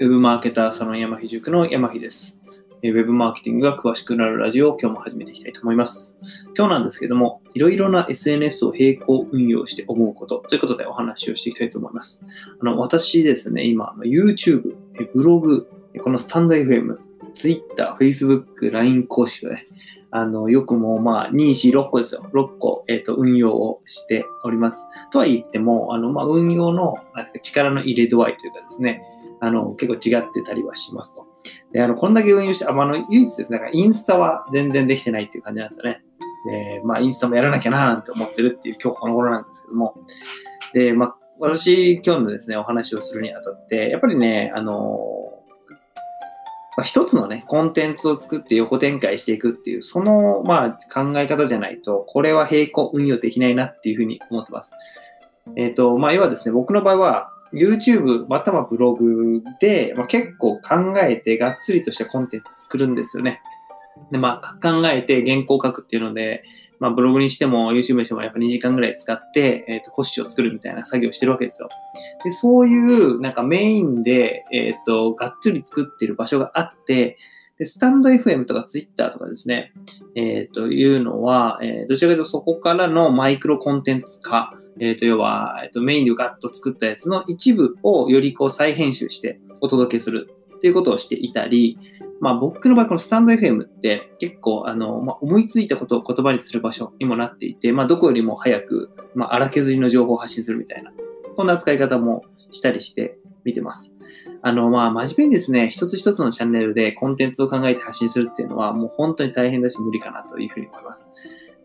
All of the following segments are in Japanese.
ウェブマーケターサロン山木塾の山木です。ウェブマーケティングが詳しくなるラジオを今日も始めていきたいと思います。今日なんですけども、いろいろな SNS を並行運用して思うことということでお話をしていきたいと思います。あの私ですね、今、YouTube、ブログ、このスタンド FM、Twitter、Facebook、LINE 公式とね、あの、よくもまあ、2、4、6個ですよ。6個、えっ、ー、と、運用をしております。とは言っても、あの、まあ、運用の、なんていうか、力の入れ度合いというかですね、あの、結構違ってたりはしますと。で、あの、こんだけ運用して、あ、まあ、の、唯一ですね、なんかインスタは全然できてないっていう感じなんですよね。で、まあ、インスタもやらなきゃななんて思ってるっていう今日この頃なんですけども。で、まあ、私、今日のですね、お話をするにあたって、やっぱりね、あのまあ、一つのね、コンテンツを作って横展開していくっていう、その、まあ、考え方じゃないと、これは並行運用できないなっていうふうに思ってます。えっ、ー、と、まあ、要はですね、僕の場合は、YouTube またはブログで、まあ、結構考えてがっつりとしたコンテンツ作るんですよね。で、まあ、考えて原稿を書くっていうので、まあ、ブログにしても YouTube にしてもやっぱ2時間ぐらい使って、えっ、ー、と、コシを作るみたいな作業をしてるわけですよ。で、そういう、なんかメインで、えっ、ー、と、がっつり作ってる場所があって、で、スタンド FM とか Twitter とかですね、えっ、ー、というのは、えー、どちらかというとそこからのマイクロコンテンツ化、えっ、と、要は、えっ、と、メインでガッと作ったやつの一部をよりこう再編集してお届けするっていうことをしていたり、まあ僕の場合このスタンド FM って結構あの、まあ、思いついたことを言葉にする場所にもなっていて、まあどこよりも早く、まあ荒削りの情報を発信するみたいな、こんな使い方もしたりして見てます。あの、まあ真面目にですね、一つ一つのチャンネルでコンテンツを考えて発信するっていうのはもう本当に大変だし無理かなというふうに思います。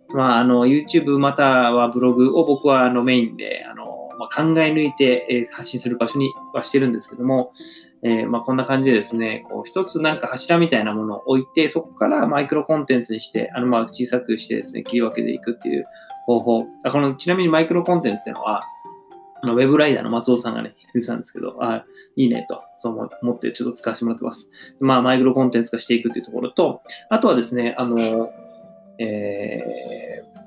まああの YouTube またはブログを僕はあのメインであの、まあ、考え抜いて発信する場所にはしてるんですけども、えー、まあ、こんな感じでですね、こう一つなんか柱みたいなものを置いて、そこからマイクロコンテンツにして、あのまあ小さくしてですね、切り分けていくっていう方法。あこのちなみにマイクロコンテンツっていうのは、あのウェブライダーの松尾さんがね、言ってたんですけど、あいいねと、そう思ってちょっと使わせてもらってます。まあ、マイクロコンテンツ化していくっていうところと、あとはですね、あの、えー、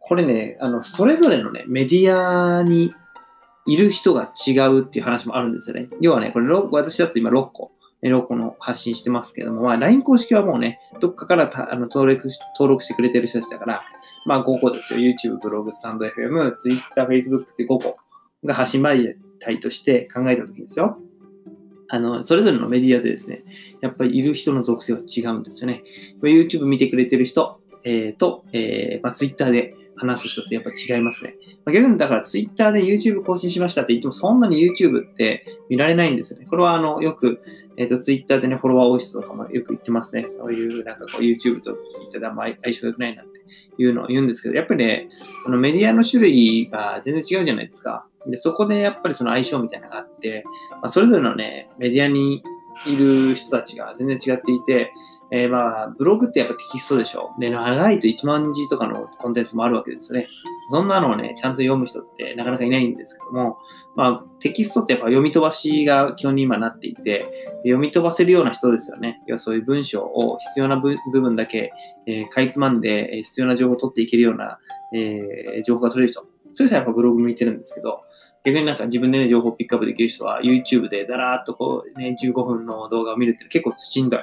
これね、あの、それぞれのね、メディアにいる人が違うっていう話もあるんですよね。要はね、これ、私だと今6個、6個の発信してますけども、まあ、LINE 公式はもうね、どっかからあの登録し登録してくれてる人たちだから、まあ5個ですよ。YouTube、ブログ、スタンド FM、Twitter、Facebook って5個が発信媒体として考えたときですよ。あの、それぞれのメディアでですね、やっぱりいる人の属性は違うんですよね。YouTube 見てくれてる人、えー、と、えー、まあ、Twitter で話す人ってやっぱ違いますね。まあ、逆にだから Twitter で YouTube 更新しましたって言ってもそんなに YouTube って見られないんですよね。これはあの、よく、えっ、ー、と、Twitter でね、フォロワー多い人とかもよく言ってますね。そういうなんかこう YouTube と Twitter であんま相性良くないなっていうのを言うんですけど、やっぱりね、このメディアの種類が全然違うじゃないですか。で、そこでやっぱりその相性みたいなのがあって、まあ、それぞれのね、メディアにいる人たちが全然違っていて、えー、まあ、ブログってやっぱテキストでしょ。で、長いと1万字とかのコンテンツもあるわけですよね。そんなのをね、ちゃんと読む人ってなかなかいないんですけども、まあ、テキストってやっぱ読み飛ばしが基本に今なっていて、読み飛ばせるような人ですよね。要はそういう文章を必要な部分だけ、えー、かいつまんで、必要な情報を取っていけるような、えー、情報が取れる人。そういう人はやっぱブログ向いてるんですけど、逆になんか自分でね、情報をピックアップできる人は YouTube でだらーっとこうね、15分の動画を見るって結構しんどい。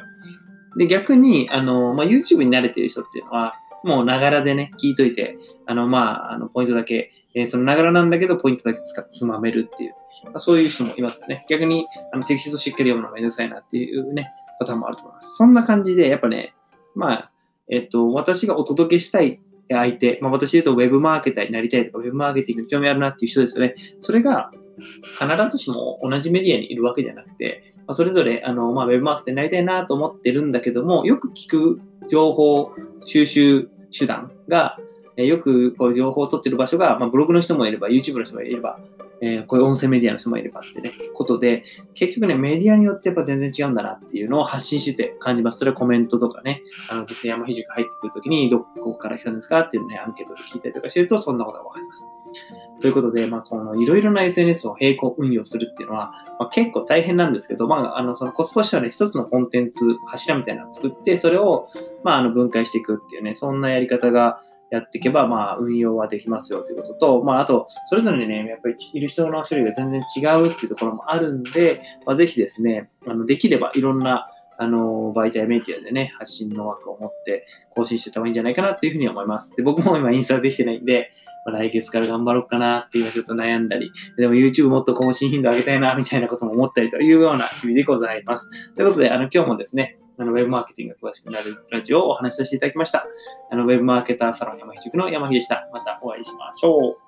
で、逆に、あの、まあ、YouTube に慣れてる人っていうのは、もうながらでね、聞いといて、あの、まあ、あの、ポイントだけ、えー、そのながらなんだけど、ポイントだけつかつまめるっていう、まあ、そういう人もいますよね。逆に、あの、テキストしっかり読むのがめんどくさいなっていうね、パターンもあると思います。そんな感じで、やっぱね、まあ、えっと、私がお届けしたい相手、まあ、私で言うとウェブマーケターになりたいとか、ウェブマーケティングに興味あるなっていう人ですよね。それが、必ずしも同じメディアにいるわけじゃなくて、ま、それぞれ、あの、まあ、ウェブマーケターになりたいなと思ってるんだけども、よく聞く情報収集手段が、えよくこう情報を取ってる場所が、まあ、ブログの人もいれば、YouTube の人もいれば、えー、こういう音声メディアの人もいればってね、ことで、結局ね、メディアによってやっぱ全然違うんだなっていうのを発信してて感じます。それはコメントとかね、あの、実際山ひじが入ってくるときに、どこから来たんですかっていうね、アンケートで聞いたりとかしてると、そんなことがわかります。ということで、まあ、このいろいろな SNS を並行運用するっていうのは、まあ、結構大変なんですけど、まあ、あの、そのコツとしてはね、一つのコンテンツ、柱みたいなのを作って、それを、まあ、あの、分解していくっていうね、そんなやり方が、やっていけば、まあ、運用はできますよということと、まあ、あと、それぞれにね、やっぱりいる人の種類が全然違うっていうところもあるんで、まあ、ぜひですね、あのできればいろんな、あの、媒体メディアでね、発信の枠を持って更新してた方がいいんじゃないかなっていうふうに思います。で、僕も今インスタできてないんで、まあ、来月から頑張ろうかなって今ちょっと悩んだり、でも YouTube もっと更新頻度上げたいなみたいなことも思ったりというような日々でございます。ということで、あの、今日もですね、あの、ウェブマーケティングが詳しくなるラジオをお話しさせていただきました。あの、ウェブマーケターサロン山木塾の山木でした。またお会いしましょう。